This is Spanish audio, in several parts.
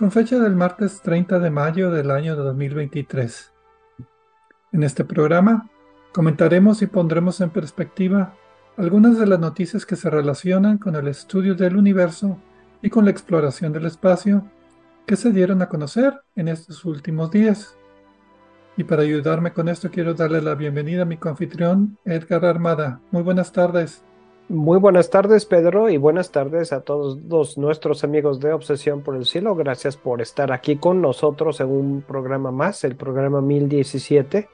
con fecha del martes 30 de mayo del año 2023. En este programa comentaremos y pondremos en perspectiva algunas de las noticias que se relacionan con el estudio del universo y con la exploración del espacio que se dieron a conocer en estos últimos días. Y para ayudarme con esto quiero darle la bienvenida a mi confitrión Edgar Armada. Muy buenas tardes. Muy buenas tardes, Pedro, y buenas tardes a todos nuestros amigos de Obsesión por el Cielo. Gracias por estar aquí con nosotros en un programa más, el programa 1017.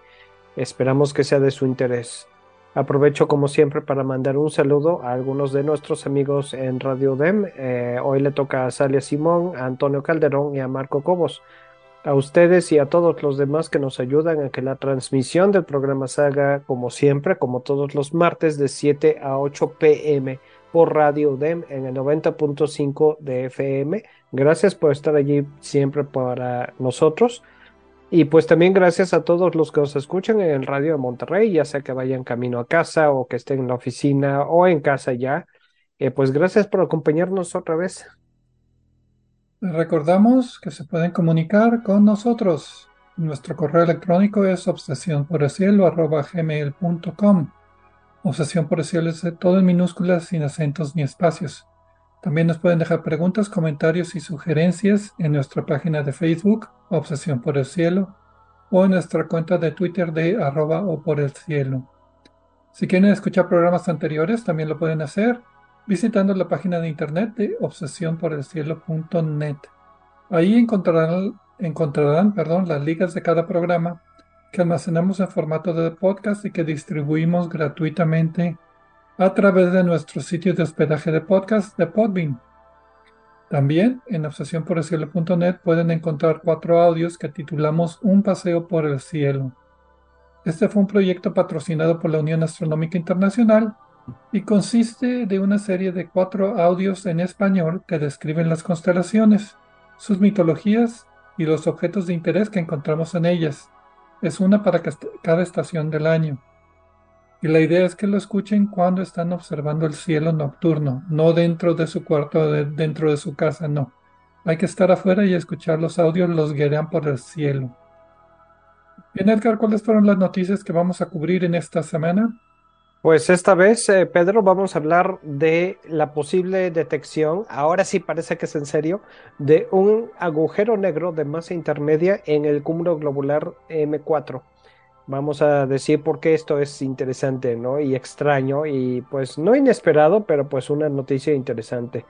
Esperamos que sea de su interés. Aprovecho como siempre para mandar un saludo a algunos de nuestros amigos en Radio DEM. Eh, hoy le toca a Salia Simón, a Antonio Calderón y a Marco Cobos a ustedes y a todos los demás que nos ayudan a que la transmisión del programa salga como siempre, como todos los martes de 7 a 8 pm por Radio DEM en el 90.5 de FM. Gracias por estar allí siempre para nosotros. Y pues también gracias a todos los que nos escuchan en el radio de Monterrey, ya sea que vayan camino a casa o que estén en la oficina o en casa ya. Eh, pues gracias por acompañarnos otra vez. Recordamos que se pueden comunicar con nosotros. Nuestro correo electrónico es obsesiónporelcielo.gmail.com Obsesión por el cielo es todo en minúsculas, sin acentos ni espacios. También nos pueden dejar preguntas, comentarios y sugerencias en nuestra página de Facebook, Obsesión por el Cielo, o en nuestra cuenta de Twitter de arroba o por el cielo. Si quieren escuchar programas anteriores, también lo pueden hacer visitando la página de internet de obsesiónporelcielo.net. Ahí encontrarán, encontrarán las ligas de cada programa que almacenamos en formato de podcast y que distribuimos gratuitamente a través de nuestro sitio de hospedaje de podcast de Podbean. También en obsesiónporelcielo.net pueden encontrar cuatro audios que titulamos Un paseo por el cielo. Este fue un proyecto patrocinado por la Unión Astronómica Internacional y consiste de una serie de cuatro audios en español que describen las constelaciones, sus mitologías y los objetos de interés que encontramos en ellas. Es una para cada estación del año. Y la idea es que lo escuchen cuando están observando el cielo nocturno, no dentro de su cuarto o dentro de su casa, no. Hay que estar afuera y escuchar los audios, los guiarán por el cielo. Bien, Edgar, ¿cuáles fueron las noticias que vamos a cubrir en esta semana? Pues esta vez, eh, Pedro, vamos a hablar de la posible detección, ahora sí parece que es en serio, de un agujero negro de masa intermedia en el cúmulo globular M4. Vamos a decir por qué esto es interesante, ¿no? Y extraño y pues no inesperado, pero pues una noticia interesante.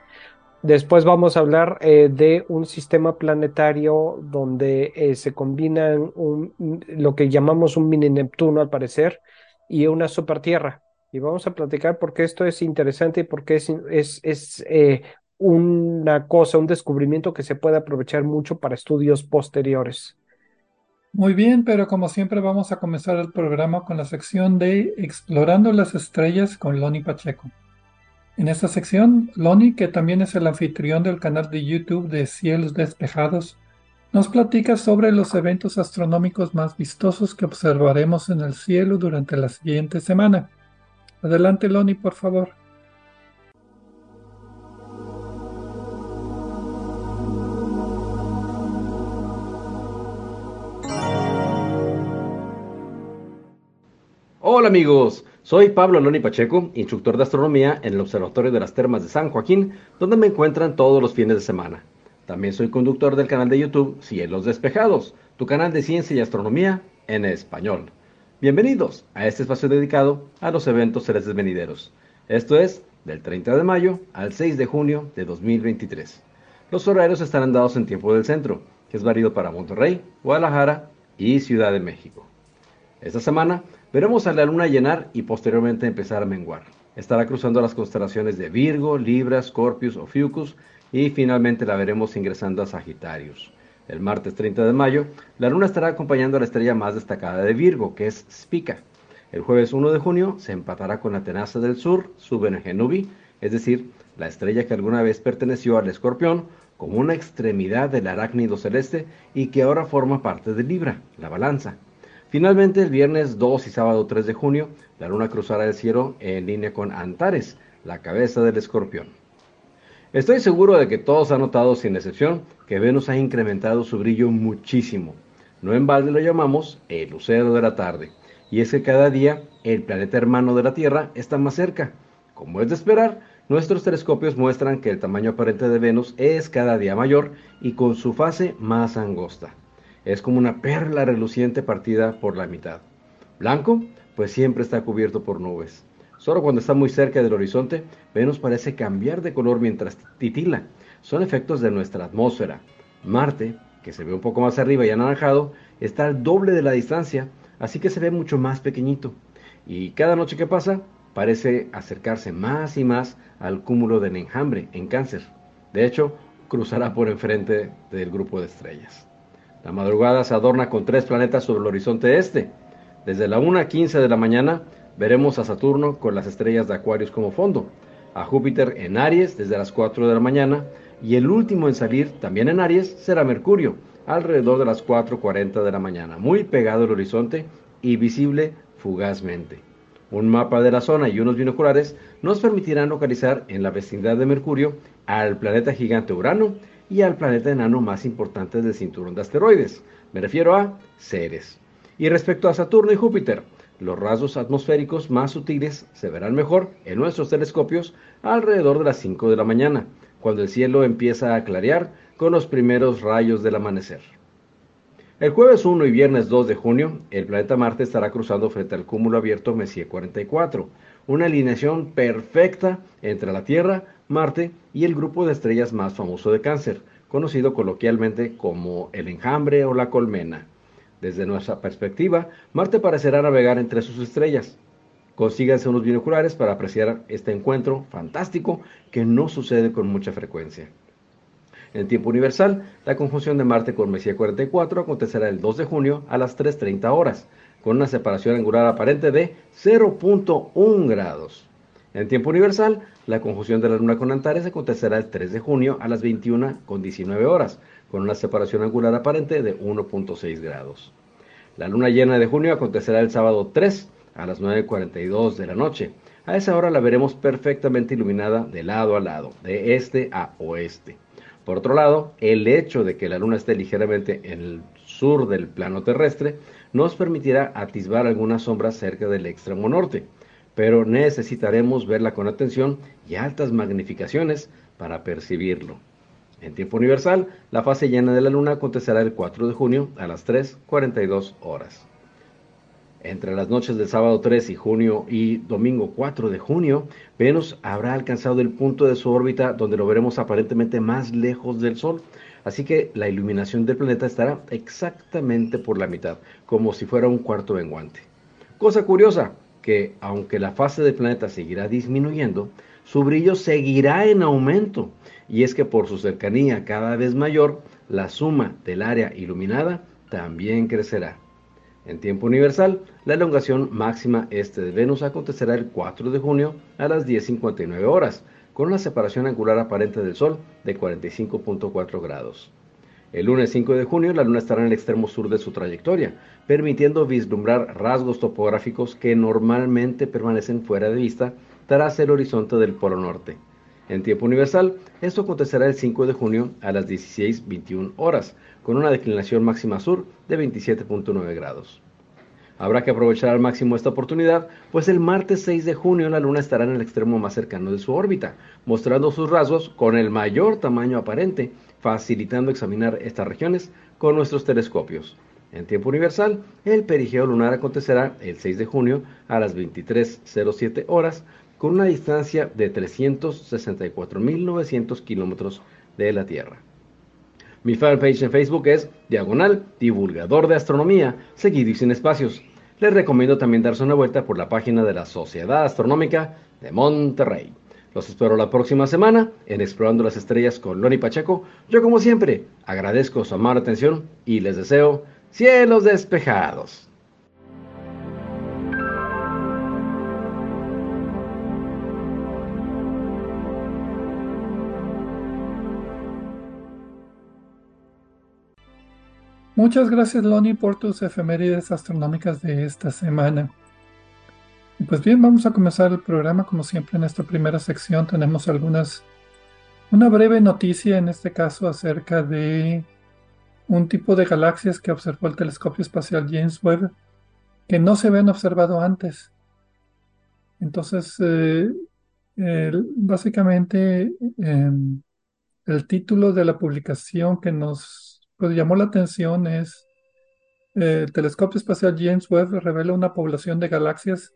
Después vamos a hablar eh, de un sistema planetario donde eh, se combinan un, lo que llamamos un mini Neptuno al parecer y una super Tierra y vamos a platicar por qué esto es interesante y por qué es, es, es eh, una cosa, un descubrimiento que se puede aprovechar mucho para estudios posteriores. Muy bien, pero como siempre vamos a comenzar el programa con la sección de Explorando las Estrellas con Loni Pacheco. En esta sección, Loni, que también es el anfitrión del canal de YouTube de Cielos Despejados, nos platica sobre los eventos astronómicos más vistosos que observaremos en el cielo durante la siguiente semana. Adelante, Loni, por favor. Hola amigos, Soy Pablo Loni Pacheco, instructor de astronomía en el Observatorio de las Termas de San Joaquín, donde me encuentran todos los fines de semana. También soy conductor del canal de YouTube Cielos Despejados, tu canal de ciencia y astronomía en español. Bienvenidos a este espacio dedicado a los eventos celestes venideros. Esto es del 30 de mayo al 6 de junio de 2023. Los horarios estarán dados en tiempo del centro, que es válido para Monterrey, Guadalajara y Ciudad de México. Esta semana veremos a la luna llenar y posteriormente empezar a menguar. Estará cruzando las constelaciones de Virgo, Libra, Scorpius o Fucus y finalmente la veremos ingresando a Sagitarius. El martes 30 de mayo, la luna estará acompañando a la estrella más destacada de Virgo, que es Spica. El jueves 1 de junio se empatará con la tenaza del sur, su Genubi, es decir, la estrella que alguna vez perteneció al escorpión como una extremidad del arácnido celeste y que ahora forma parte de Libra, la balanza. Finalmente, el viernes 2 y sábado 3 de junio, la luna cruzará el cielo en línea con Antares, la cabeza del escorpión. Estoy seguro de que todos han notado, sin excepción, que Venus ha incrementado su brillo muchísimo. No en balde lo llamamos el lucero de la tarde. Y es que cada día el planeta hermano de la Tierra está más cerca. Como es de esperar, nuestros telescopios muestran que el tamaño aparente de Venus es cada día mayor y con su fase más angosta. Es como una perla reluciente partida por la mitad. Blanco, pues siempre está cubierto por nubes. Solo cuando está muy cerca del horizonte, Venus parece cambiar de color mientras titila. Son efectos de nuestra atmósfera. Marte, que se ve un poco más arriba y anaranjado, está al doble de la distancia, así que se ve mucho más pequeñito. Y cada noche que pasa, parece acercarse más y más al cúmulo del enjambre en cáncer. De hecho, cruzará por enfrente del grupo de estrellas. La madrugada se adorna con tres planetas sobre el horizonte este. Desde la 1.15 de la mañana veremos a Saturno con las estrellas de Acuarios como fondo, a Júpiter en Aries desde las 4 de la mañana y el último en salir, también en Aries, será Mercurio, alrededor de las 4.40 de la mañana, muy pegado al horizonte y visible fugazmente. Un mapa de la zona y unos binoculares nos permitirán localizar en la vecindad de Mercurio al planeta gigante Urano y al planeta enano más importante del cinturón de asteroides. Me refiero a Ceres. Y respecto a Saturno y Júpiter, los rasgos atmosféricos más sutiles se verán mejor en nuestros telescopios alrededor de las 5 de la mañana, cuando el cielo empieza a clarear con los primeros rayos del amanecer. El jueves 1 y viernes 2 de junio, el planeta Marte estará cruzando frente al cúmulo abierto Messier 44, una alineación perfecta entre la Tierra, Marte y el grupo de estrellas más famoso de cáncer, conocido coloquialmente como el enjambre o la colmena. Desde nuestra perspectiva, Marte parecerá navegar entre sus estrellas. Consíganse unos binoculares para apreciar este encuentro fantástico que no sucede con mucha frecuencia. En tiempo universal, la conjunción de Marte con Messier 44 acontecerá el 2 de junio a las 3.30 horas, con una separación angular aparente de 0.1 grados. En tiempo universal, la conjunción de la Luna con Antares acontecerá el 3 de junio a las 21 con 19 horas, con una separación angular aparente de 1.6 grados. La luna llena de junio acontecerá el sábado 3 a las 9.42 de la noche. A esa hora la veremos perfectamente iluminada de lado a lado, de este a oeste. Por otro lado, el hecho de que la luna esté ligeramente en el sur del plano terrestre nos permitirá atisbar algunas sombras cerca del extremo norte pero necesitaremos verla con atención y altas magnificaciones para percibirlo. En tiempo universal, la fase llena de la luna acontecerá el 4 de junio a las 3.42 horas. Entre las noches del sábado 3 y junio y domingo 4 de junio, Venus habrá alcanzado el punto de su órbita donde lo veremos aparentemente más lejos del Sol, así que la iluminación del planeta estará exactamente por la mitad, como si fuera un cuarto menguante. Cosa curiosa, que aunque la fase del planeta seguirá disminuyendo, su brillo seguirá en aumento. Y es que por su cercanía cada vez mayor, la suma del área iluminada también crecerá. En tiempo universal, la elongación máxima este de Venus acontecerá el 4 de junio a las 10.59 horas, con una separación angular aparente del Sol de 45.4 grados. El lunes 5 de junio la Luna estará en el extremo sur de su trayectoria, permitiendo vislumbrar rasgos topográficos que normalmente permanecen fuera de vista tras el horizonte del Polo Norte. En tiempo universal, esto acontecerá el 5 de junio a las 16.21 horas, con una declinación máxima sur de 27.9 grados. Habrá que aprovechar al máximo esta oportunidad, pues el martes 6 de junio la Luna estará en el extremo más cercano de su órbita, mostrando sus rasgos con el mayor tamaño aparente, facilitando examinar estas regiones con nuestros telescopios. En tiempo universal, el perigeo lunar acontecerá el 6 de junio a las 23.07 horas con una distancia de 364.900 kilómetros de la Tierra. Mi fanpage en Facebook es Diagonal Divulgador de Astronomía, seguido y sin espacios. Les recomiendo también darse una vuelta por la página de la Sociedad Astronómica de Monterrey. Los espero la próxima semana en Explorando las Estrellas con Loni Pacheco. Yo como siempre agradezco su amable atención y les deseo cielos despejados. Muchas gracias, Loni, por tus efemérides astronómicas de esta semana. Pues bien, vamos a comenzar el programa. Como siempre, en esta primera sección tenemos algunas, una breve noticia, en este caso, acerca de un tipo de galaxias que observó el telescopio espacial James Webb, que no se habían observado antes. Entonces, eh, básicamente, em, el título de la publicación que nos pues llamó la atención es eh, el telescopio espacial James Webb revela una población de galaxias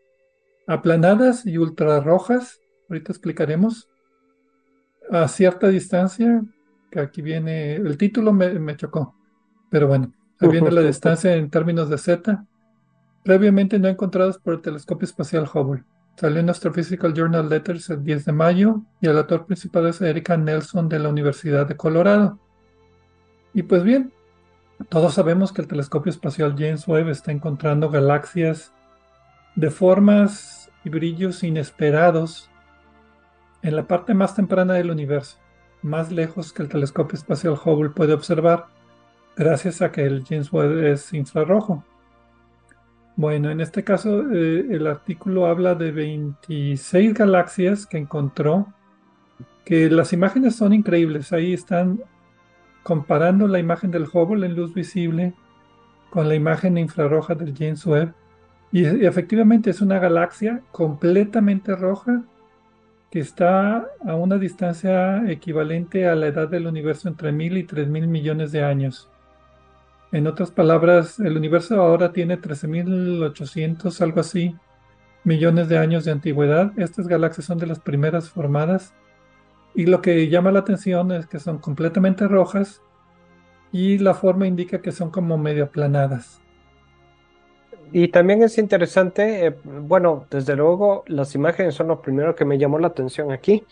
aplanadas y ultrarrojas, ahorita explicaremos, a cierta distancia, que aquí viene, el título me, chocó, pero bueno, ahí viene la distancia en términos de Z, previamente no encontradas por el telescopio espacial Hubble. Salió en Astrophysical Journal Letters el 10 de mayo y el autor principal es Erika Nelson de la Universidad de Colorado. Y pues bien, todos sabemos que el telescopio espacial James Webb está encontrando galaxias de formas y brillos inesperados en la parte más temprana del universo, más lejos que el telescopio espacial Hubble puede observar, gracias a que el James Webb es infrarrojo. Bueno, en este caso eh, el artículo habla de 26 galaxias que encontró, que las imágenes son increíbles, ahí están comparando la imagen del Hubble en luz visible con la imagen infrarroja del James Webb. Y, efectivamente es una galaxia completamente roja que está a una distancia equivalente a la edad del universo entre mil y tres mil millones de años. En otras palabras, el universo ahora tiene 13.800, algo así, millones de años de antigüedad. Estas galaxias son de las primeras formadas y lo que llama la atención es que son completamente rojas y la forma indica que son como medio aplanadas. Y también es interesante, eh, bueno, desde luego las imágenes son lo primero que me llamó la atención aquí.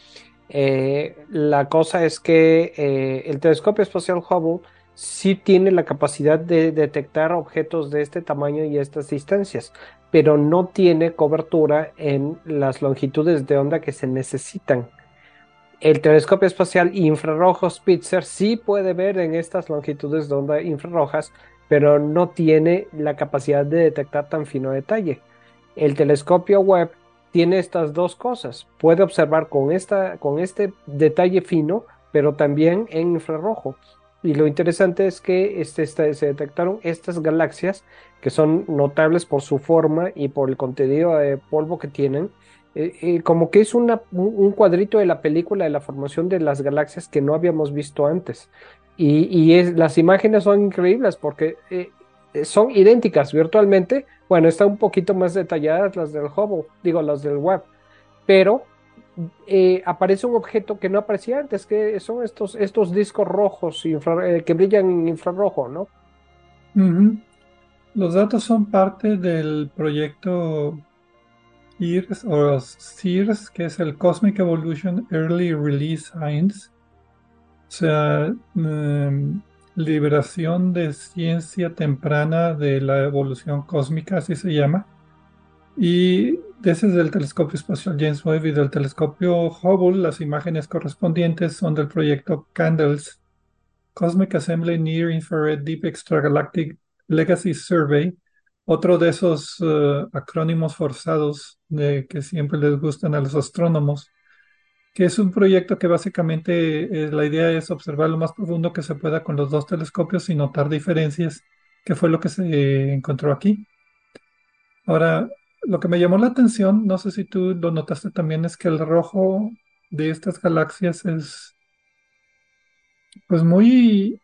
Eh, la cosa es que eh, el telescopio espacial Hubble sí tiene la capacidad de detectar objetos de este tamaño y estas distancias, pero no tiene cobertura en las longitudes de onda que se necesitan. El telescopio espacial infrarrojo Spitzer sí puede ver en estas longitudes de onda infrarrojas, pero no tiene la capacidad de detectar tan fino detalle. El telescopio Webb tiene estas dos cosas. Puede observar con, esta, con este detalle fino, pero también en infrarrojo. Y lo interesante es que este, este, se detectaron estas galaxias que son notables por su forma y por el contenido de polvo que tienen eh, eh, como que es un cuadrito de la película de la formación de las galaxias que no habíamos visto antes. Y, las imágenes son increíbles porque eh, son idénticas virtualmente. Bueno, están un poquito más detalladas las del Hubble, digo, las del Webb, pero aparece un objeto que no aparecía antes, que son estos discos rojos que brillan en infrarrojo, ¿no? Los datos son parte del proyecto IRS o CEERS, que es el Cosmic Evolution Early Release Science, o sea, em, liberación de ciencia temprana de la evolución cósmica, así se llama. Y ese es del telescopio espacial James Webb y del telescopio Hubble. Las imágenes correspondientes son del proyecto CANDLES, Cosmic Assembly Near Infrared Deep Extragalactic Legacy Survey, otro de esos eh, acrónimos forzados de que siempre les gustan a los astrónomos, que es un proyecto que básicamente eh, la idea es observar lo más profundo que se pueda con los dos telescopios y notar diferencias, que fue lo que se encontró aquí. Ahora, lo que me llamó la atención, no sé si tú lo notaste también, es que el rojo de estas galaxias es pues muy,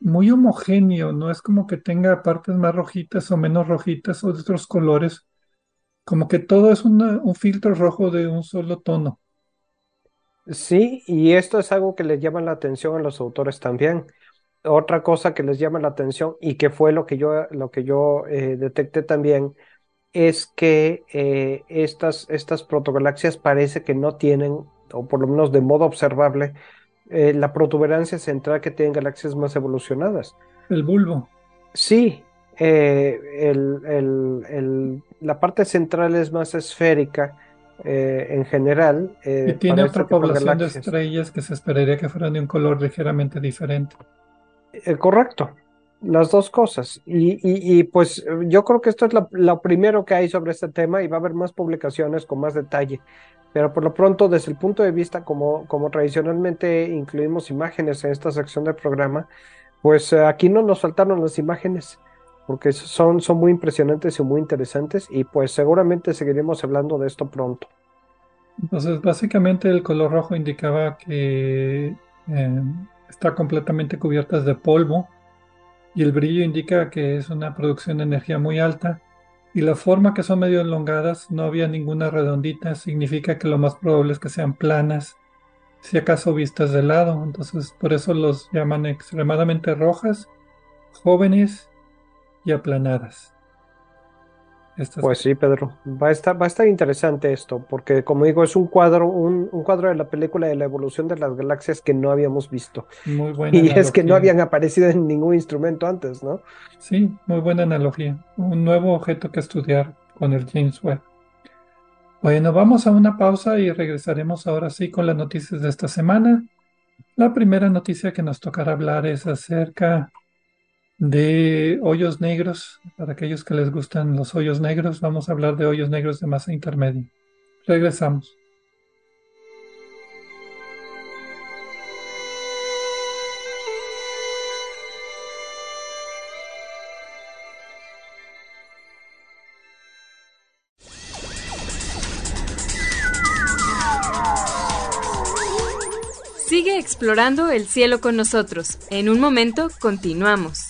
muy homogéneo, no es como que tenga partes más rojitas o menos rojitas o de otros colores, como que todo es un filtro rojo de un solo tono. Sí, y esto es algo que les llama la atención a los autores también. Otra cosa que les llama la atención y que fue lo que yo, lo que yo eh, detecté también es que eh, estas, estas protogalaxias parece que no tienen, o por lo menos de modo observable, eh, la protuberancia central que tienen galaxias más evolucionadas. El bulbo. Sí, eh, la parte central es más esférica en general. y tiene otra este población de, estrellas que se esperaría que fueran de un color ligeramente diferente. correcto las dos cosas. Y, pues yo creo que esto es lo, primero que hay sobre este tema y va a haber más publicaciones con más detalle. Pero por lo pronto, desde el punto de vista, como, como tradicionalmente incluimos imágenes en esta sección del programa, pues eh, aquí no nos faltaron las imágenes, porque son, son muy impresionantes y muy interesantes y pues seguramente seguiremos hablando de esto pronto. Entonces, básicamente el color rojo indicaba que eh, está completamente cubiertas de polvo y el brillo indica que es una producción de energía muy alta y la forma que son medio elongadas, no había ninguna redondita, significa que lo más probable es que sean planas, si acaso vistas de lado, entonces por eso los llaman extremadamente rojas, jóvenes y aplanadas pues sí, Pedro, va a estar, va a estar interesante esto, porque como digo, es un cuadro, un, cuadro de la película de la evolución de las galaxias que no habíamos visto. Muy buena Y es que no habían aparecido en ningún instrumento antes, ¿no? Sí, muy buena analogía. Un nuevo objeto que estudiar con el James Webb. Bueno, vamos a una pausa y regresaremos ahora sí con las noticias de esta semana. La primera noticia que nos tocará hablar es acerca de hoyos negros. Para aquellos que les gustan los hoyos negros, vamos a hablar de hoyos negros de masa intermedia. Regresamos. Sigue explorando el cielo con nosotros. En un momento continuamos.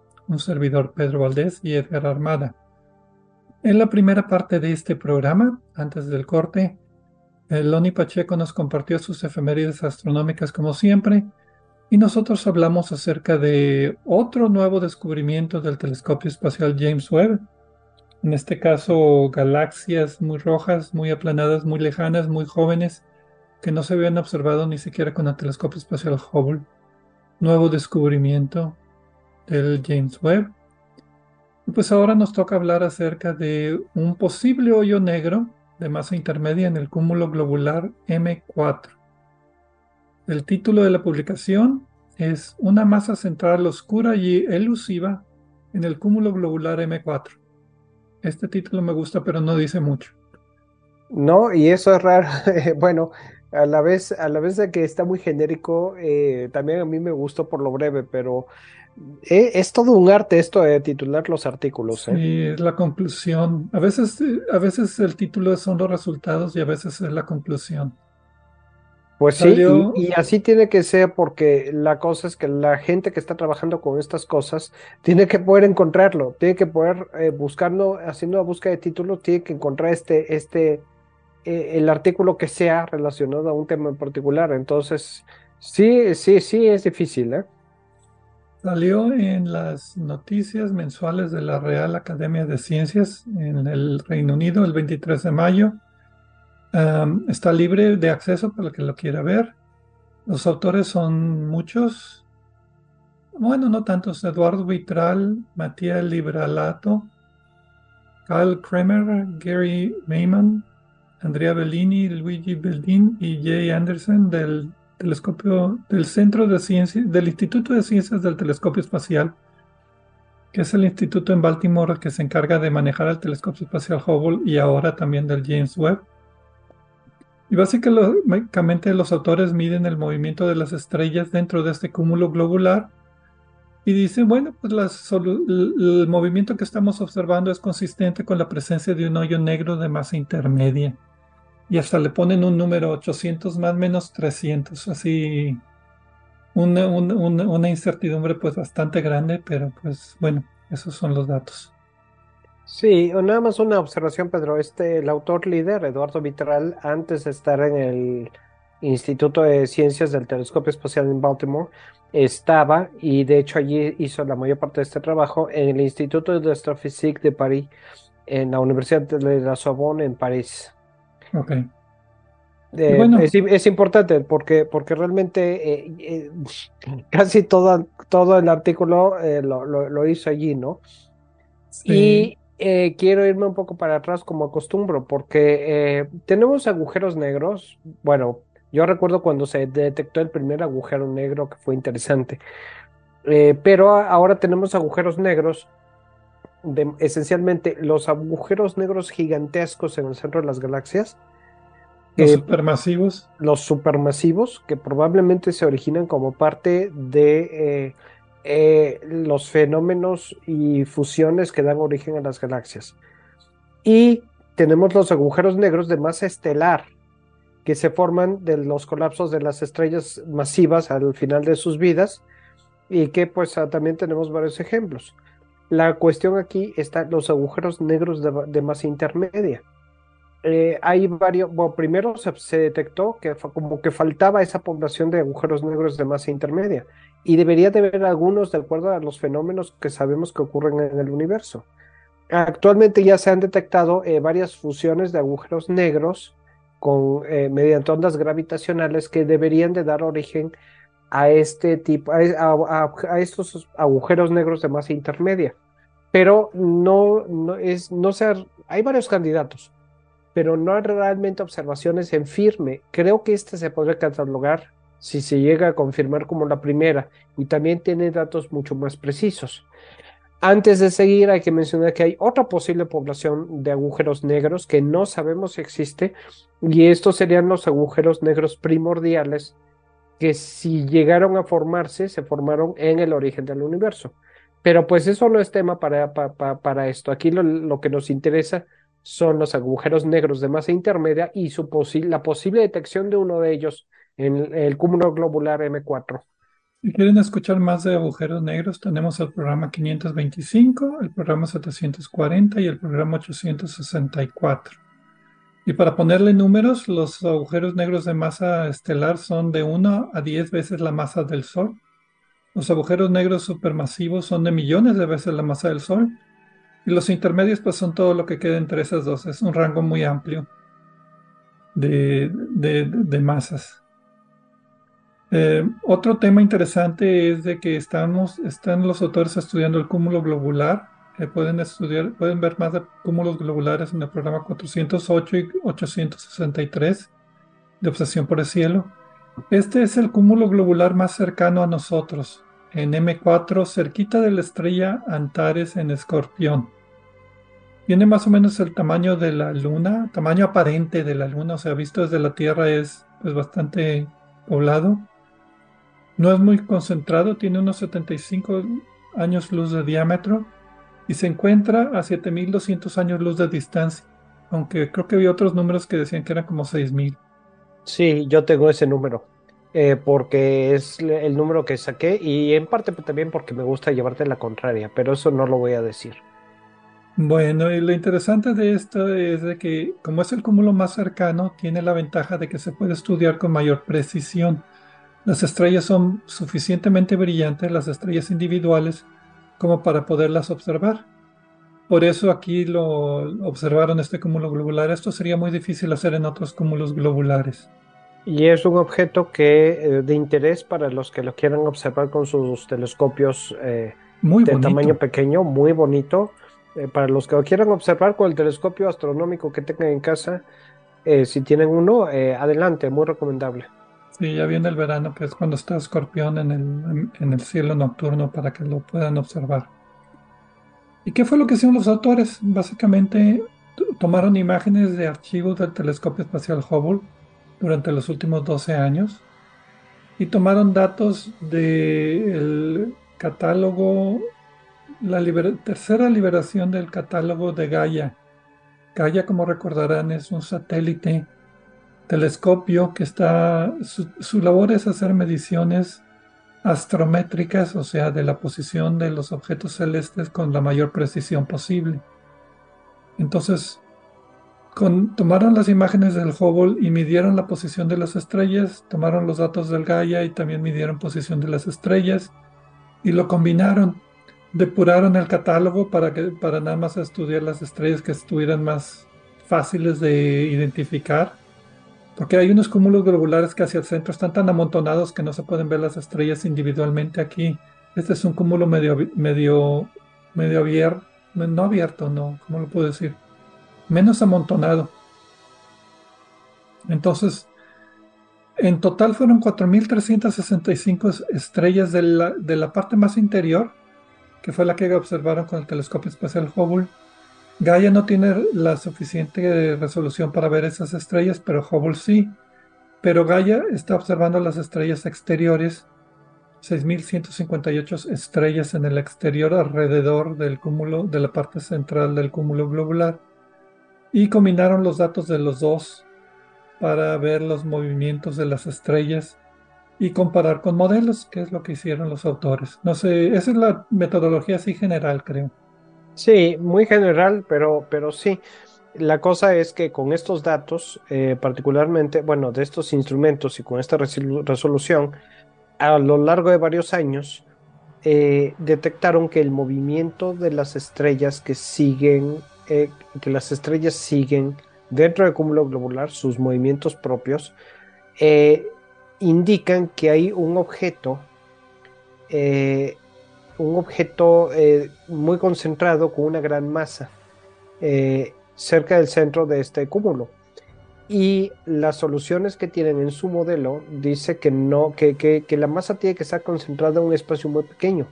un servidor Pedro Valdés y Edgar Armada. En la primera parte de este programa, antes del corte, Loni Pacheco nos compartió sus efemérides astronómicas como siempre, y nosotros hablamos acerca de otro nuevo descubrimiento del telescopio espacial James Webb, en este caso galaxias muy rojas, muy aplanadas, muy lejanas, muy jóvenes, que no se habían observado ni siquiera con el telescopio espacial Hubble. Nuevo descubrimiento el James Webb. Pues ahora nos toca hablar acerca de un posible hoyo negro de masa intermedia en el cúmulo globular M4. El título de la publicación es Una masa central oscura y elusiva en el cúmulo globular M4. Este título me gusta, pero no dice mucho. No, y eso es raro. bueno, a la vez, a la vez de que está muy genérico, eh, también a mí me gustó por lo breve, pero eh, es todo un arte esto de titular los artículos. ¿eh? Sí, es la conclusión. A veces, a veces el título son los resultados y a veces es la conclusión. Pues sí, y, así tiene que ser porque la cosa es que la gente que está trabajando con estas cosas tiene que poder encontrarlo, tiene que poder eh, buscarlo, haciendo una búsqueda de títulos, tiene que encontrar este, este, eh, el artículo que sea relacionado a un tema en particular. Entonces, sí, sí, sí, es difícil, ¿eh? Salió en las noticias mensuales de la Real Academia de Ciencias en el Reino Unido el 23 de mayo está libre de acceso para el que lo quiera ver. Los autores son muchos. Bueno, no tantos. Eduardo Vitral, Matías Libralato, Kyle Kremer, Gary Mayman, Andrea Bellini, Luigi Beldin y Jay Anderson del telescopio del Centro de Ciencias, del Instituto de Ciencias del Telescopio Espacial, que es el instituto en Baltimore que se encarga de manejar el telescopio espacial Hubble y ahora también del James Webb. Y básicamente los autores miden el movimiento de las estrellas dentro de este cúmulo globular y dicen, bueno, pues el movimiento que estamos observando es consistente con la presencia de un hoyo negro de masa intermedia. Y hasta le ponen un número 800 más menos 300, así una, una incertidumbre pues bastante grande, pero pues bueno, esos son los datos. Sí, nada más una observación, Pedro. Este, el autor líder, Eduardo Vitral, antes de estar en el Instituto de Ciencias del Telescopio Espacial en Baltimore, estaba, y de hecho allí hizo la mayor parte de este trabajo, en el Instituto de Astrophysique de París, en la Universidad de la Sorbonne en París. Ok. Eh, es, importante porque, porque realmente eh, eh, casi todo, todo el artículo lo, lo, hizo allí, ¿no? Sí. Eh, quiero irme un poco para atrás como acostumbro, porque tenemos agujeros negros. Bueno, yo recuerdo cuando se detectó el primer agujero negro, que fue interesante. Pero ahora tenemos agujeros negros, de, esencialmente los agujeros negros gigantescos en el centro de las galaxias. Los supermasivos. Los supermasivos, que probablemente se originan como parte de eh, los fenómenos y fusiones que dan origen a las galaxias. Y tenemos los agujeros negros de masa estelar, que se forman de los colapsos de las estrellas masivas al final de sus vidas, y que pues ah, también tenemos varios ejemplos. La cuestión aquí está los agujeros negros de, masa intermedia. Eh, hay varios, bueno, primero se, detectó que como que faltaba esa población de agujeros negros de masa intermedia y debería de haber algunos de acuerdo a los fenómenos que sabemos que ocurren en el universo. Actualmente ya se han detectado eh, varias fusiones de agujeros negros con, eh, mediante ondas gravitacionales que deberían de dar origen a este tipo, a, estos agujeros negros de masa intermedia. Pero no, no es, no ser, hay varios candidatos, pero no hay realmente observaciones en firme. Creo que este se podría catalogar si se llega a confirmar como la primera y también tiene datos mucho más precisos. Antes de seguir, hay que mencionar que hay otra posible población de agujeros negros que no sabemos si existe, y estos serían los agujeros negros primordiales que si llegaron a formarse, se formaron en el origen del universo. Pero pues eso no es tema para, para, esto. Aquí lo, que nos interesa son los agujeros negros de masa intermedia y su la posible detección de uno de ellos en el cúmulo globular M4. Si quieren escuchar más de agujeros negros, tenemos el programa 525, el programa 740 y el programa 864. Y para ponerle números, los agujeros negros de masa estelar son de 1 a 10 veces la masa del Sol. Los agujeros negros supermasivos son de millones de veces la masa del Sol. Y los intermedios pues son todo lo que queda entre esas dos. Es un rango muy amplio de, de masas. Eh, otro tema interesante es de que estamos, están los autores estudiando el cúmulo globular. Pueden estudiar, pueden ver más de cúmulos globulares en el programa 408 y 863 de Obsesión por el Cielo. Este es el cúmulo globular más cercano a nosotros. en M4 cerquita de la estrella Antares en Escorpión. Tiene más o menos el tamaño de la Luna, tamaño aparente de la Luna, o sea, visto desde la Tierra es pues, bastante poblado. No es muy concentrado, tiene unos 75 años luz de diámetro y se encuentra a 7200 años luz de distancia, aunque creo que había otros números que decían que eran como 6000. Sí, yo tengo ese número. Eh, porque es el número que saqué y en parte también porque me gusta llevarte la contraria, pero eso no lo voy a decir. Bueno, y lo interesante de esto es de que como es el cúmulo más cercano, tiene la ventaja de que se puede estudiar con mayor precisión. Las estrellas son suficientemente brillantes, las estrellas individuales, como para poderlas observar. Por eso aquí lo observaron este cúmulo globular. Esto sería muy difícil hacer en otros cúmulos globulares. Y es un objeto que eh, de interés para los que lo quieran observar con sus telescopios eh, de tamaño pequeño, muy bonito. Eh, para los que lo quieran observar con el telescopio astronómico que tengan en casa, si tienen uno, adelante, muy recomendable. Sí, ya viene el verano, que es cuando está escorpión en el, en el cielo nocturno para que lo puedan observar. ¿Y qué fue lo que hicieron los autores? Básicamente tomaron imágenes de archivos del telescopio espacial Hubble durante los últimos 12 años y tomaron datos del catálogo, la tercera liberación del catálogo de Gaia. Gaia, como recordarán, es un satélite telescopio que está, su, su labor es hacer mediciones astrométricas, o sea, de la posición de los objetos celestes con la mayor precisión posible. Entonces, tomaron las imágenes del Hubble y midieron la posición de las estrellas, tomaron los datos del Gaia y también midieron posición de las estrellas y lo combinaron. Depuraron el catálogo para, que, para nada más estudiar las estrellas que estuvieran más fáciles de identificar, porque hay unos cúmulos globulares que hacia el centro están tan amontonados que no se pueden ver las estrellas individualmente aquí. Este es un cúmulo medio, medio, medio abierto, no abierto, no, ¿cómo lo puedo decir? menos amontonado. Entonces, en total fueron 4.365 estrellas de la, de la, parte más interior, que fue la que observaron con el telescopio espacial Hubble. Gaia no tiene la suficiente resolución para ver esas estrellas, pero Hubble sí. Pero Gaia está observando las estrellas exteriores, 6.158 estrellas en el exterior alrededor del cúmulo, de la parte central del cúmulo globular y combinaron los datos de los dos para ver los movimientos de las estrellas y comparar con modelos, que es lo que hicieron los autores. No sé, esa es la metodología así general, creo. Sí, muy general, pero, pero sí. La cosa es que con estos datos, eh, particularmente, bueno, de estos instrumentos y con esta resolución, a lo largo de varios años, eh, detectaron que el movimiento de las estrellas que siguen eh, que las estrellas siguen dentro del cúmulo globular sus movimientos propios, indican que hay un objeto, un objeto muy concentrado con una gran masa cerca del centro de este cúmulo. Y las soluciones que tienen en su modelo dice que no, que, que la masa tiene que estar concentrada en un espacio muy pequeño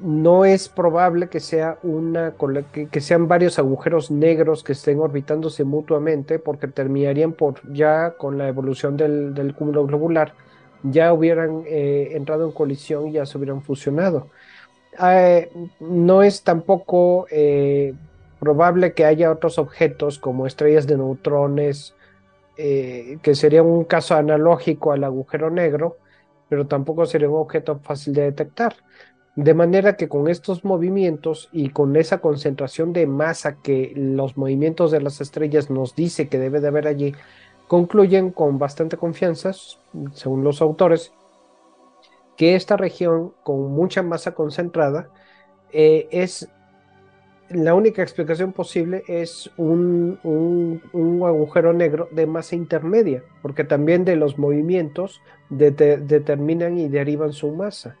no es probable que, sea una, que, sean varios agujeros negros que estén orbitándose mutuamente porque terminarían por ya con la evolución del, cúmulo globular, ya hubieran eh, entrado en colisión y ya se hubieran fusionado. Eh, no es tampoco eh, probable que haya otros objetos como estrellas de neutrones, que sería un caso analógico al agujero negro, pero tampoco sería un objeto fácil de detectar. De manera que con estos movimientos y con esa concentración de masa que los movimientos de las estrellas nos dice que debe de haber allí, concluyen con bastante confianza, según los autores, que esta región con mucha masa concentrada eh, es la única explicación posible es un, agujero negro de masa intermedia, porque también de los movimientos determinan y derivan su masa.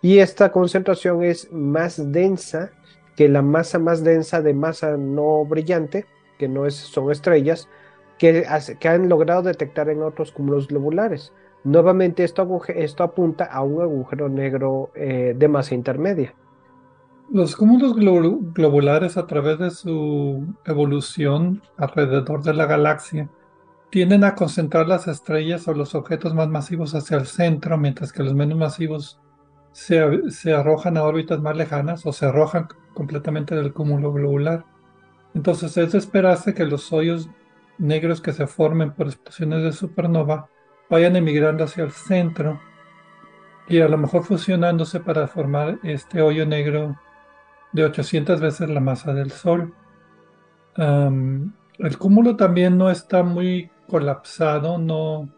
Y esta concentración es más densa que la masa más densa de masa no brillante, que no es, son estrellas, que han logrado detectar en otros cúmulos globulares. Nuevamente esto, esto apunta a un agujero negro eh, de masa intermedia. Los cúmulos globulares a través de su evolución alrededor de la galaxia tienden a concentrar las estrellas o los objetos más masivos hacia el centro, mientras que los menos masivos se, se arrojan a órbitas más lejanas o se arrojan completamente del cúmulo globular. Entonces es de esperarse que los hoyos negros que se formen por explosiones de supernova vayan emigrando hacia el centro y a lo mejor fusionándose para formar este hoyo negro de 800 veces la masa del Sol. el cúmulo también no está muy colapsado, no.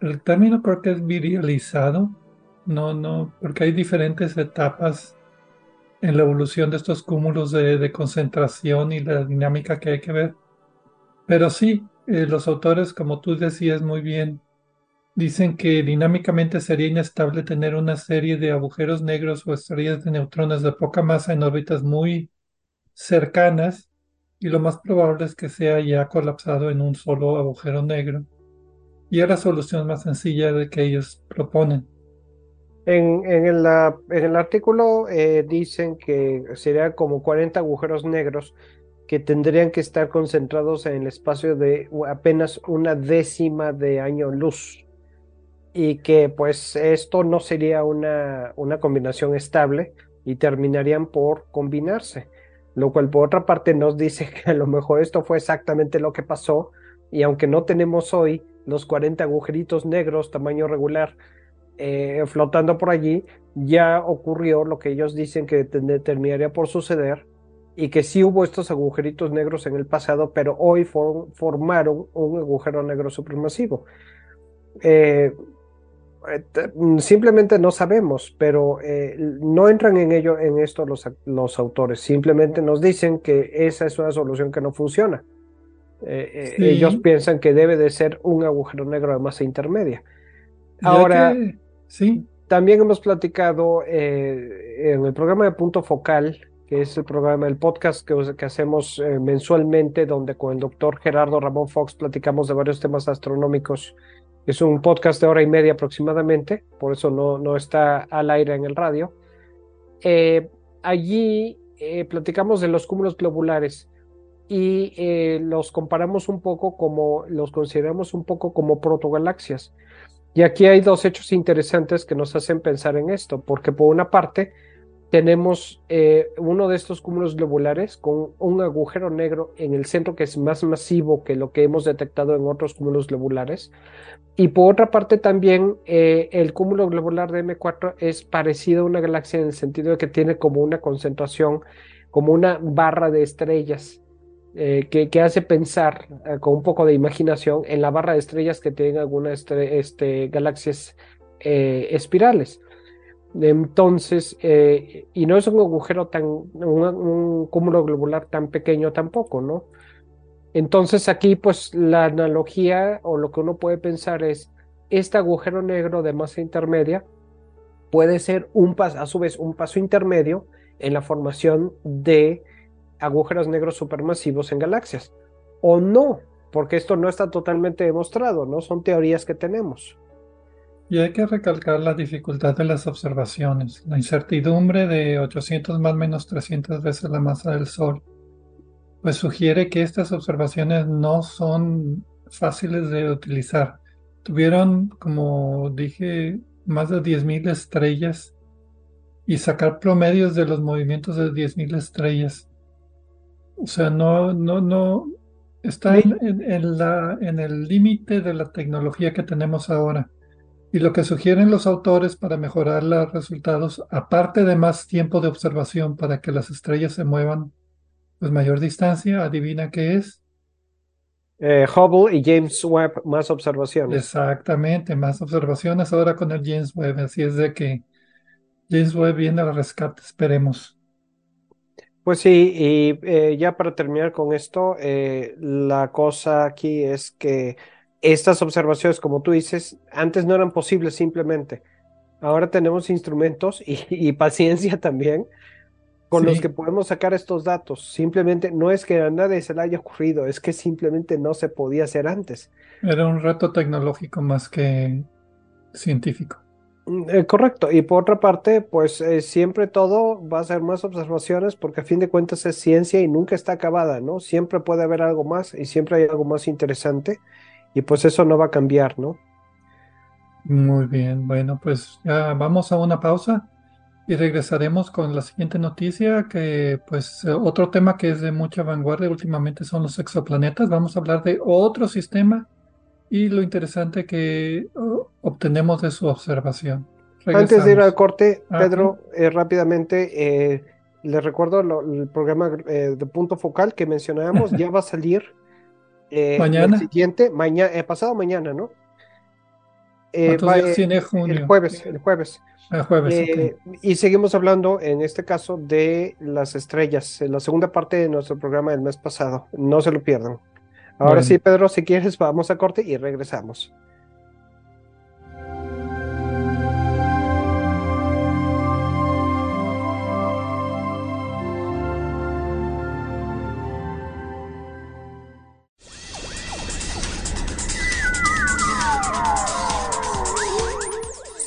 El término creo que es virializado, no, no, porque hay diferentes etapas en la evolución de estos cúmulos de, concentración y la dinámica que hay que ver. Pero sí, eh, los autores, como tú decías muy bien, Dicen que dinámicamente sería inestable tener una serie de agujeros negros o estrellas de neutrones de poca masa en órbitas muy cercanas y lo más probable es que sea ya colapsado en un solo agujero negro. Y es la solución más sencilla de que ellos proponen. En, el, artículo eh, dicen que sería como 40 agujeros negros que tendrían que estar concentrados en el espacio de apenas una décima de año luz y que pues esto no sería una, una combinación estable y terminarían por combinarse, lo cual por otra parte nos dice que a lo mejor esto fue exactamente lo que pasó y aunque no tenemos hoy los 40 agujeritos negros tamaño regular eh, flotando por allí, ya ocurrió lo que ellos dicen que terminaría por suceder y que sí hubo estos agujeritos negros en el pasado, pero hoy formaron un agujero negro supermasivo. Eh, simplemente no sabemos, pero eh, no entran en ello en esto los, los, autores, simplemente nos dicen que esa es una solución que no funciona. Eh, ellos piensan que debe de ser un agujero negro de masa intermedia. Ahora, sí. también hemos platicado en el programa de Punto Focal, que es el programa, el podcast que, que hacemos mensualmente, donde con el doctor Gerardo Ramón Fox platicamos de varios temas astronómicos es un podcast de hora y media aproximadamente, por eso no, no está al aire en el radio. Eh, allí eh, platicamos de los cúmulos globulares y eh, los comparamos un poco como, los consideramos un poco como protogalaxias. Y aquí hay dos hechos interesantes que nos hacen pensar en esto, porque por una parte, tenemos eh, uno de estos cúmulos globulares con un agujero negro en el centro que es más masivo que lo que hemos detectado en otros cúmulos globulares. Y por otra parte también eh, el cúmulo globular de M4 es parecido a una galaxia en el sentido de que tiene como una concentración, como una barra de estrellas. Eh, que, hace pensar con un poco de imaginación en la barra de estrellas que tienen algunas este, galaxias espirales. Entonces, eh, y no es un agujero tan, un, cúmulo globular tan pequeño tampoco, ¿no? Entonces aquí, pues la analogía o lo que uno puede pensar es, este agujero negro de masa intermedia puede ser un paso, a su vez, un paso intermedio en la formación de agujeros negros supermasivos en galaxias. O no, porque esto no está totalmente demostrado, ¿no? Son teorías que tenemos. Y hay que recalcar la dificultad de las observaciones, la incertidumbre de 800 más menos 300 veces la masa del Sol, pues sugiere que estas observaciones no son fáciles de utilizar. Tuvieron, como dije, más de 10.000 estrellas y sacar promedios de los movimientos de 10.000 estrellas. O sea, no, no, no, está en, la, en el límite de la tecnología que tenemos ahora. Y lo que sugieren los autores para mejorar los resultados, aparte de más tiempo de observación para que las estrellas se muevan pues mayor distancia, adivina qué es. Eh, Hubble y James Webb, más observaciones. Exactamente, más observaciones ahora con el James Webb. Así es de que James Webb viene al rescate, esperemos. Pues sí, y eh, ya para terminar con esto, eh, la cosa aquí es que estas observaciones, como tú dices, antes no eran posibles simplemente. Ahora tenemos instrumentos y, paciencia también con los que podemos sacar estos datos. Simplemente no es que a nadie se le haya ocurrido, es que simplemente no se podía hacer antes. Era un reto tecnológico más que científico. Mm, eh, correcto, y por otra parte, pues eh, siempre todo va a ser más observaciones porque a fin de cuentas es ciencia y nunca está acabada, ¿no? Siempre puede haber algo más y siempre hay algo más interesante y pues eso no va a cambiar, ¿no? Muy bien, bueno, pues ya vamos a una pausa y regresaremos con la siguiente noticia, que pues eh, otro tema que es de mucha vanguardia últimamente son los exoplanetas. Vamos a hablar de otro sistema y lo interesante que obtenemos de su observación. Antes de ir al corte, Pedro, eh, rápidamente, eh, les recuerdo el programa de punto focal que mencionábamos, ya va a salir mañana. El siguiente, mañana, pasado mañana, ¿no? junio? El jueves, el jueves. El jueves eh, Y seguimos hablando, en este caso, de las estrellas, en la segunda parte de nuestro programa del mes pasado. No se lo pierdan. Ahora sí, Pedro, si quieres, vamos a corte y regresamos.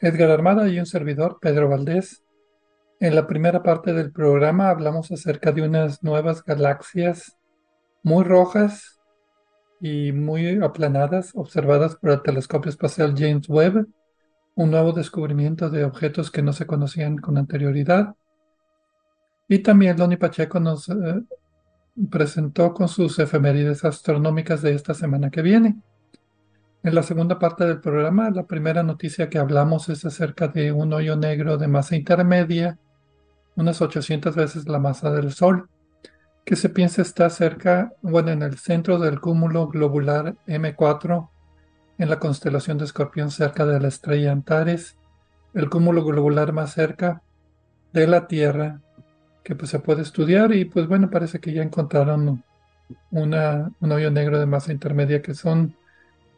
Edgar Armada y un servidor, Pedro Valdés. En la primera parte del programa hablamos acerca de unas nuevas galaxias muy rojas y muy aplanadas observadas por el telescopio espacial James Webb, un nuevo descubrimiento de objetos que no se conocían con anterioridad. Y también Loni Pacheco nos eh, presentó con sus efemérides astronómicas de esta semana que viene. En la segunda parte del programa, la primera noticia que hablamos es acerca de un hoyo negro de masa intermedia, unas 800 veces la masa del Sol, que se piensa está cerca, bueno, en el centro del cúmulo globular M4, en la constelación de Escorpión cerca de la estrella Antares, el cúmulo globular más cerca de la Tierra, que pues se puede estudiar y pues bueno, parece que ya encontraron una, un hoyo negro de masa intermedia que son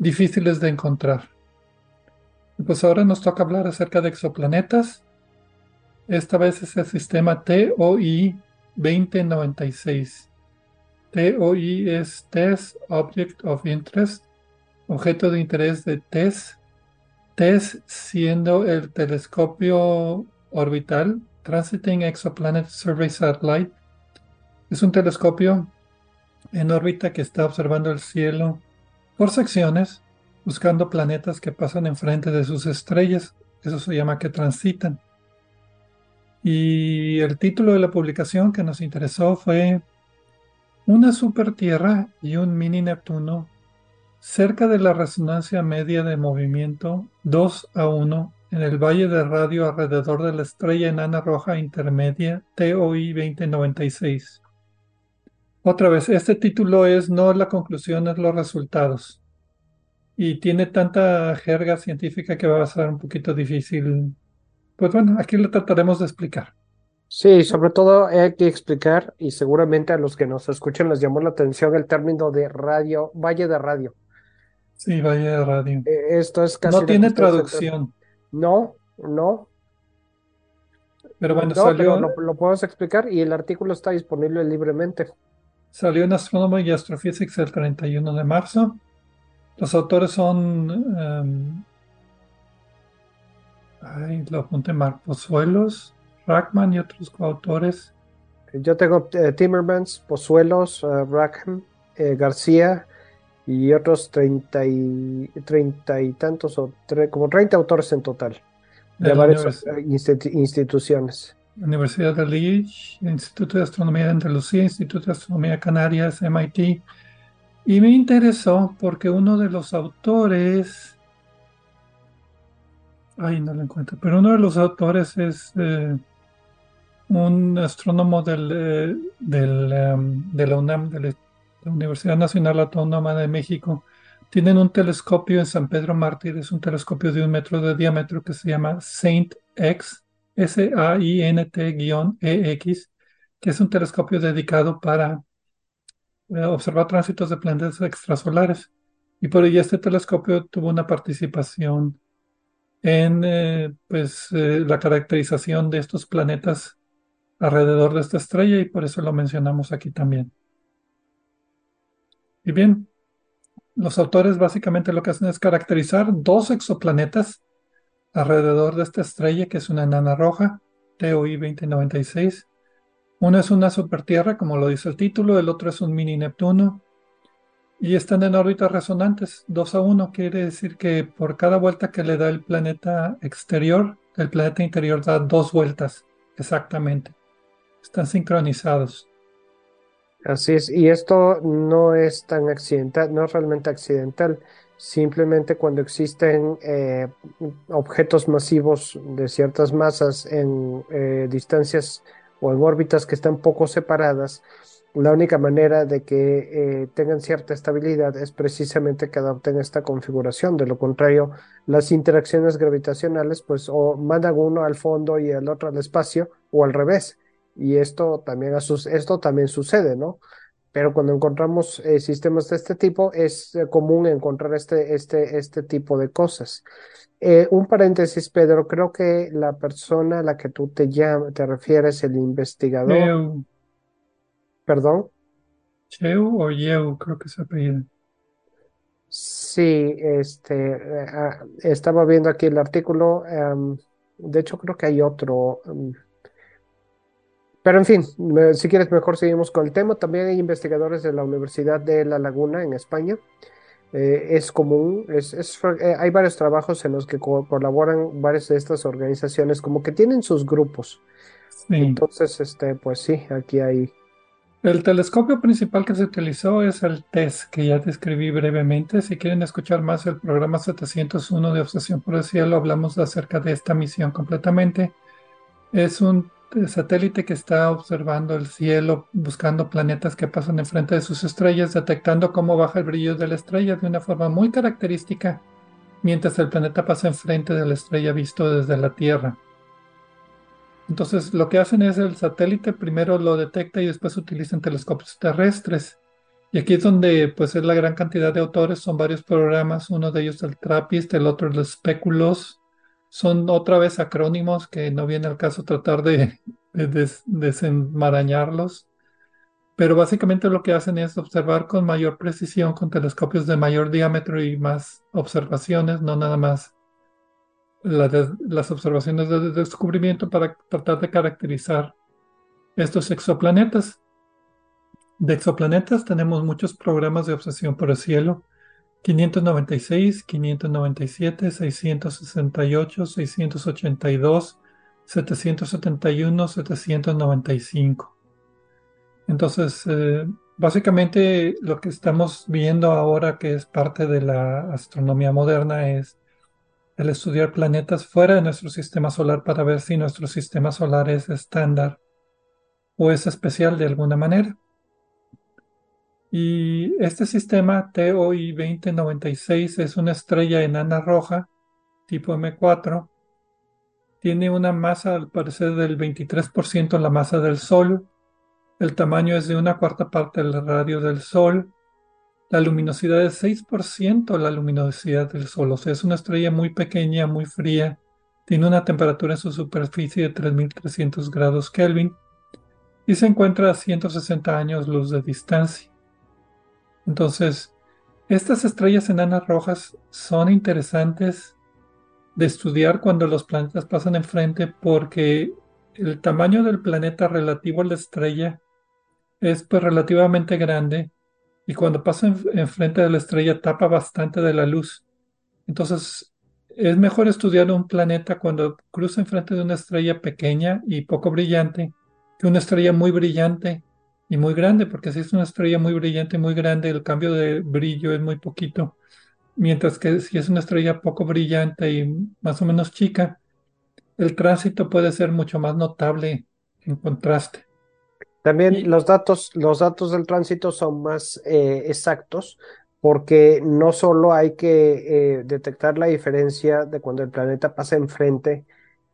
difíciles de encontrar. Pues ahora nos toca hablar acerca de exoplanetas. Esta vez es el sistema TOI 2096. TOI es Test Object of Interest, objeto de interés de TESS. TESS siendo el telescopio orbital Transiting Exoplanet Survey Satellite. Es un telescopio en órbita que está observando el cielo por secciones, buscando planetas que pasan enfrente de sus estrellas. Eso se llama que transitan. Y el título de la publicación que nos interesó fue Una supertierra y un mini Neptuno cerca de la resonancia media de movimiento 2 a 1 en el valle de radio alrededor de la estrella enana roja intermedia TOI 2096. Otra vez, este título es no la conclusión, es los resultados. Y tiene tanta jerga científica que va a ser un poquito difícil. Pues bueno, aquí lo trataremos de explicar. Sí, sobre todo hay que explicar, y seguramente a los que nos escuchan les llamó la atención el término de radio, valle de radio. Sí, Valle de Radio. Eh, esto es casi No tiene traducción, No, no, pero bueno, no, pero salió, lo, lo podemos explicar y el artículo está disponible libremente. Salió en Astronomy y Astrophysics el 31 de marzo. Los autores son, em, ay, lo apunté Pozuelos, Rackman y otros coautores. Yo tengo eh, Timmermans, Pozuelos, eh, Rackham, eh, García y otros treinta y, treinta y tantos, o tre- como 30 autores en total, de varias eh, institu- instituciones. Universidad de Leeds, Instituto de Astronomía de Andalucía, Instituto de Astronomía Canarias, MIT. Y me interesó porque uno de los autores, ay, no lo encuentro, pero uno de los autores es eh, un astrónomo eh, em, de la UNAM, de la Universidad Nacional Autónoma de México. Tienen un telescopio en San Pedro Mártir, es un telescopio de un metro de diámetro que se llama Saint X, S-A-I-N-T-EX, que es un telescopio dedicado para eh, observar tránsitos de planetas extrasolares. Y por ello este telescopio tuvo una participación en eh, pues, eh, la caracterización de estos planetas alrededor de esta estrella y por eso lo mencionamos aquí también. Y bien, los autores básicamente lo que hacen es caracterizar dos exoplanetas alrededor de esta estrella, que es una enana roja, TOI 2096. Uno es una supertierra, como lo dice el título, el otro es un mini Neptuno, y están en órbitas resonantes, 2 a 1, quiere decir que por cada vuelta que le da el planeta exterior, el planeta interior da dos vueltas, exactamente. Están sincronizados. Así es, y esto no es tan accidental, no es realmente accidental, simplemente cuando existen eh, objetos masivos de ciertas masas en eh, distancias o en órbitas que están poco separadas, la única manera de que eh, tengan cierta estabilidad es precisamente que adopten esta configuración. De lo contrario, las interacciones gravitacionales, pues, o mandan uno al fondo y el otro al espacio, o al revés. Y esto también, esto también sucede, ¿no? Pero cuando encontramos eh, sistemas de este tipo, es eh, común encontrar este, este, este tipo de cosas. Eh, un paréntesis, Pedro, creo que la persona a la que tú te llamas, te refieres, el investigador, Cheu, perdón. Cheu o Yeu, creo que se apellida. Sí, este, ah, estaba viendo aquí el artículo. em, de hecho, creo que hay otro. em, pero en fin, si quieres, mejor seguimos con el tema. También hay investigadores de la Universidad de La Laguna en España. Eh, es común, es, es eh, hay varios trabajos en los que co- colaboran varias de estas organizaciones, como que tienen sus grupos. Sí. Entonces, este, pues sí, aquí hay. El telescopio principal que se utilizó es el TESS, que ya describí brevemente. Si quieren escuchar más el programa 701 de Obsesión por el Cielo, hablamos acerca de esta misión completamente. Es un satélite que está observando el cielo, buscando planetas que pasan enfrente de sus estrellas, detectando cómo baja el brillo de la estrella de una forma muy característica, mientras el planeta pasa enfrente de la estrella visto desde la Tierra. Entonces, lo que hacen es el satélite primero lo detecta y después utilizan telescopios terrestres. Y aquí es donde pues es la gran cantidad de autores, son varios programas, uno de ellos el TRAPPIST, el otro el Speculos. Son otra vez acrónimos que no viene al caso tratar de, de des- desenmarañarlos. Pero básicamente lo que hacen es observar con mayor precisión, con telescopios de mayor diámetro y más observaciones, no nada más la las observaciones de descubrimiento para tratar de caracterizar estos exoplanetas. De exoplanetas tenemos muchos programas de obsesión por el cielo. 596, 597, 668, 682, 771, 795. Entonces, eh, básicamente lo que estamos viendo ahora, que es parte de la astronomía moderna, es el estudiar planetas fuera de nuestro sistema solar para ver si nuestro sistema solar es estándar o es especial de alguna manera. Y este sistema TOI 2096 es una estrella enana roja tipo M4 tiene una masa al parecer del 23% la masa del Sol, el tamaño es de una cuarta parte del radio del Sol, la luminosidad es 6% la luminosidad del Sol, o sea, es una estrella muy pequeña, muy fría, tiene una temperatura en su superficie de 3300 grados Kelvin y se encuentra a 160 años luz de distancia. Entonces, estas estrellas enanas rojas son interesantes de estudiar cuando los planetas pasan enfrente porque el tamaño del planeta relativo a la estrella es pues relativamente grande y cuando pasa enfrente de la estrella tapa bastante de la luz. Entonces es mejor estudiar un planeta cuando cruza enfrente de una estrella pequeña y poco brillante que una estrella muy brillante y muy grande, porque si es una estrella muy brillante y muy grande, el cambio de brillo es muy poquito. Mientras que si es una estrella poco brillante y más o menos chica, el tránsito puede ser mucho más notable en contraste. También los datos, los datos del tránsito son más eh, exactos porque no solo hay que eh, detectar la diferencia de cuando el planeta pasa enfrente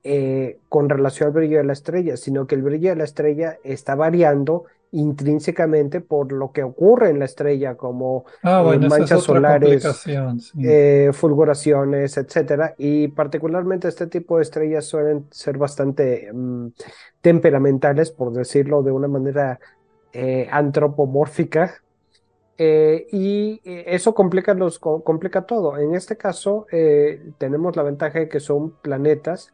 eh, con relación al brillo de la estrella, sino que el brillo de la estrella está variando intrínsecamente por lo que ocurre en la estrella, como ah, eh, manchas solares, eh, fulguraciones, etcétera. Y particularmente este tipo de estrellas suelen ser bastante mm, temperamentales, por decirlo de una manera eh, antropomórfica. y eso complica, los, complica todo. En este caso, tenemos la ventaja de que son planetas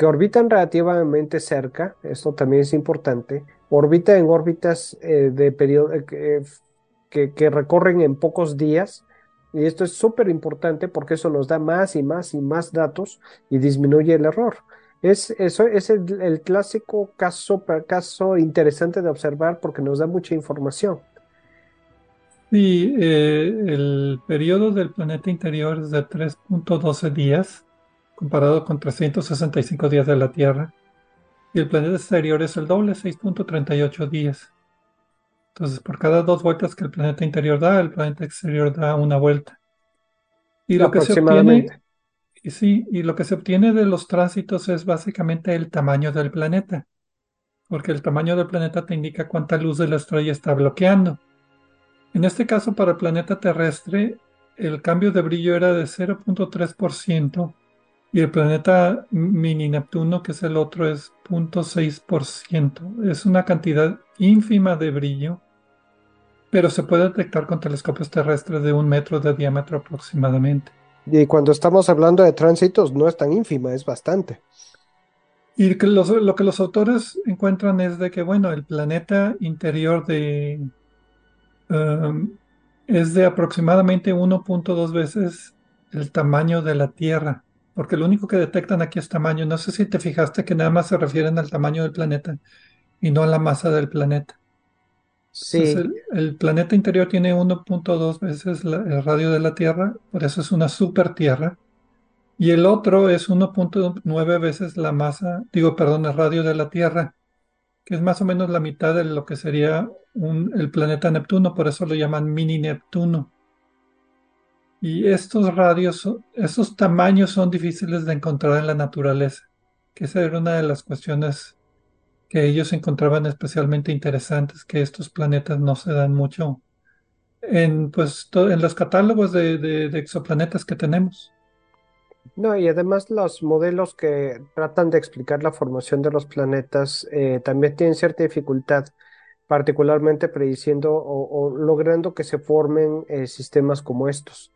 que orbitan relativamente cerca, esto también es importante, orbita en órbitas eh, de periodo, eh, que, recorren en pocos días, y esto es súper importante porque eso nos da más y más y más datos y disminuye el error. Es, eso es el, clásico caso, caso interesante de observar porque nos da mucha información. Sí, eh, el periodo del planeta interior es de 3.12 días comparado con 365 días de la Tierra. Y el planeta exterior es el doble, 6.38 días. Entonces, por cada dos vueltas que el planeta interior da, el planeta exterior da una vuelta. Y lo que se obtiene, y sí, y lo que se obtiene de los tránsitos es básicamente el tamaño del planeta, porque el tamaño del planeta te indica cuánta luz de la estrella está bloqueando. En este caso, para el planeta terrestre, el cambio de brillo era de 0.3% y el planeta mini Neptuno, que es el otro, es 0.6%. Es una cantidad ínfima de brillo, pero se puede detectar con telescopios terrestres de un metro de diámetro aproximadamente. Y cuando estamos hablando de tránsitos, no es tan ínfima, es bastante. Y lo que los autores encuentran es de que, bueno, el planeta interior de um, es de aproximadamente 1.2 veces el tamaño de la Tierra porque lo único que detectan aquí es tamaño. No sé si te fijaste que nada más se refieren al tamaño del planeta y no a la masa del planeta. Sí. el, planeta interior tiene 1.2 veces el radio de la Tierra, por eso es una super Tierra. Y el otro es 1.9 veces la masa, digo, perdón, el radio de la Tierra, que es más o menos la mitad de lo que sería el planeta Neptuno, por eso lo llaman mini Neptuno. Y estos radios, estos tamaños son difíciles de encontrar en la naturaleza, que esa era una de las cuestiones que ellos encontraban especialmente interesantes, que estos planetas no se dan mucho en, pues, en los catálogos de, exoplanetas que tenemos. No, y además los modelos que tratan de explicar la formación de los planetas eh, también tienen cierta dificultad, particularmente prediciendo o, logrando que se formen eh, sistemas como estos.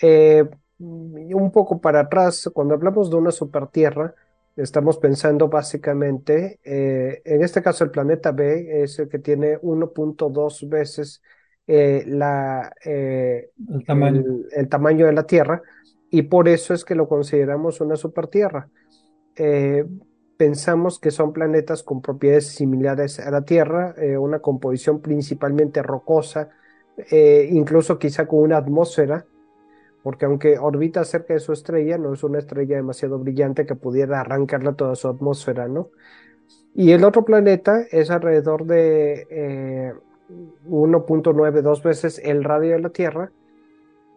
Eh, un poco para atrás, cuando hablamos de una supertierra, estamos pensando básicamente, eh, en este caso el planeta B es el que tiene 1.2 veces eh, la, el, tamaño. El, tamaño. de la Tierra y por eso es que lo consideramos una supertierra. Pensamos que son planetas con propiedades similares a la Tierra, una composición principalmente rocosa, incluso quizá con una atmósfera porque aunque orbita cerca de su estrella, no es una estrella demasiado brillante que pudiera arrancarla toda su atmósfera, ¿no? Y el otro planeta es alrededor de 1.92 eh, veces el radio de la Tierra,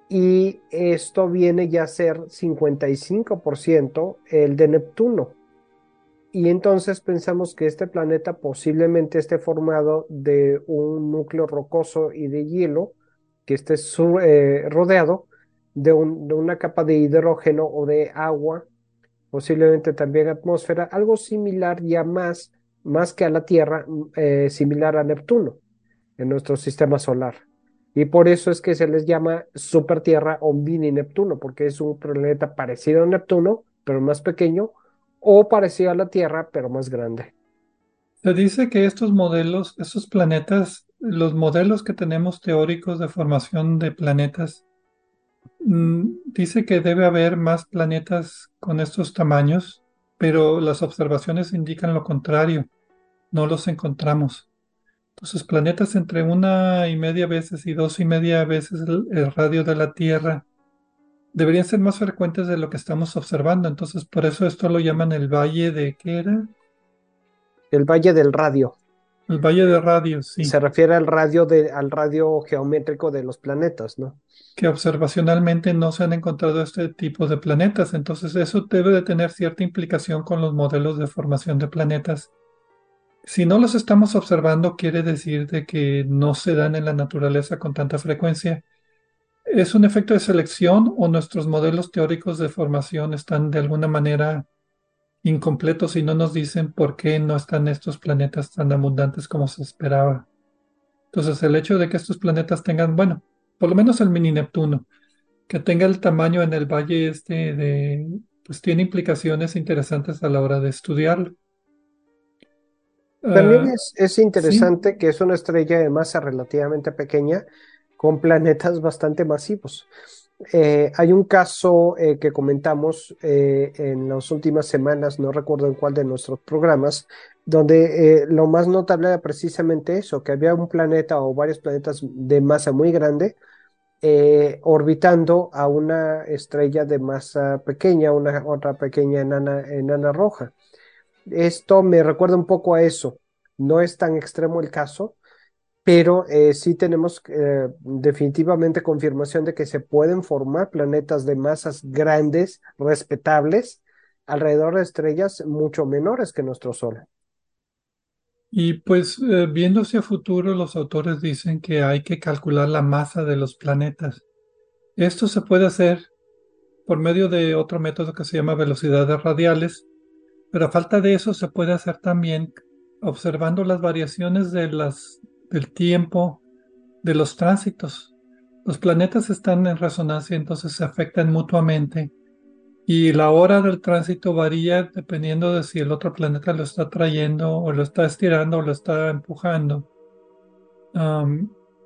y esto viene ya a ser 55% el de Neptuno. Y entonces pensamos que este planeta posiblemente esté formado de un núcleo rocoso y de hielo que esté eh, rodeado de, una capa de hidrógeno o de agua, posiblemente también atmósfera, algo similar ya más, más que a la Tierra, eh, similar a Neptuno en nuestro sistema solar. Y por eso es que se les llama super Tierra o mini Neptuno, porque es un planeta parecido a Neptuno, pero más pequeño, o parecido a la Tierra, pero más grande. Se dice que estos modelos, estos planetas, los modelos que tenemos teóricos de formación de planetas, mm, dice que debe haber más planetas con estos tamaños, pero las observaciones indican lo contrario, no los encontramos. Entonces, planetas entre una y media veces y dos y media veces el, radio de la Tierra deberían ser más frecuentes de lo que estamos observando. Entonces, por eso esto lo llaman el Valle de ¿qué era? El Valle del Radio. El Valle de Radio, sí. Se refiere al radio de, al radio geométrico de los planetas, ¿no? Que observacionalmente no se han encontrado este tipo de planetas. Entonces, eso debe de tener cierta implicación con los modelos de formación de planetas si no los estamos observando, quiere decir de que no se dan en la naturaleza con tanta frecuencia. ¿Es un efecto de selección o nuestros modelos teóricos de formación están de alguna manera incompletos y no nos dicen por qué no están estos planetas tan abundantes como se esperaba? Entonces, el hecho de que estos planetas tengan, bueno, por lo menos el mini Neptuno, que tenga el tamaño en el valle este de, pues tiene implicaciones interesantes a la hora de estudiarlo. También ah, es, interesante que es una estrella de masa relativamente pequeña con planetas bastante masivos. Eh, hay un caso eh, que comentamos eh, en las últimas semanas, no recuerdo en cuál de nuestros programas, donde lo más notable era precisamente eso, que había un planeta o varios planetas de masa muy grande orbitando a una estrella de masa pequeña, una otra pequeña enana, enana roja. Esto me recuerda un poco a eso. No es tan extremo el caso, pero eh, sí tenemos eh, definitivamente confirmación de que se pueden formar planetas de masas grandes, respetables, alrededor de estrellas mucho menores que nuestro Sol. Y pues eh, viendo hacia futuro, los autores dicen que hay que calcular la masa de los planetas. Esto se puede hacer por medio de otro método que se llama velocidades radiales, pero a falta de eso se puede hacer también observando las variaciones de las, del tiempo de los tránsitos. Los planetas están en resonancia, entonces se afectan mutuamente y la hora del tránsito varía dependiendo de si el otro planeta lo está trayendo o lo está estirando o lo está empujando.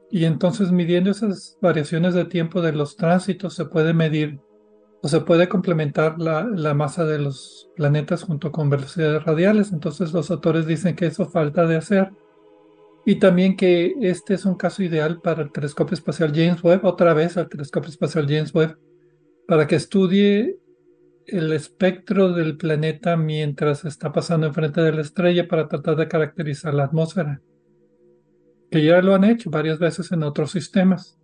y entonces midiendo esas variaciones de tiempo de los tránsitos se puede medir o se puede complementar la, la, masa de los planetas junto con velocidades radiales. Entonces los autores dicen que eso falta de hacer. Y también que este es un caso ideal para el telescopio espacial James Webb, otra vez al telescopio espacial James Webb, para que estudie el espectro del planeta mientras está pasando enfrente de la estrella para tratar de caracterizar la atmósfera. Que ya lo han hecho varias veces en otros sistemas.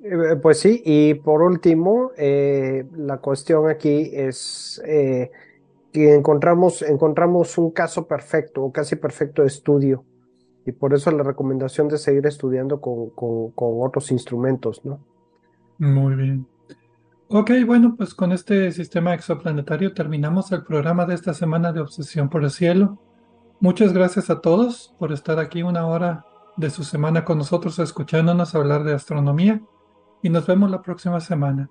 Eh, pues sí, y por último, eh, la cuestión aquí es eh, que encontramos, encontramos un caso perfecto o casi perfecto de estudio, y por eso la recomendación de seguir estudiando con, con, otros instrumentos, ¿no? Muy bien. Ok, bueno, pues con este sistema exoplanetario terminamos el programa de esta semana de Obsesión por el Cielo. Muchas gracias a todos por estar aquí una hora de su semana con nosotros escuchándonos hablar de astronomía y nos vemos la próxima semana.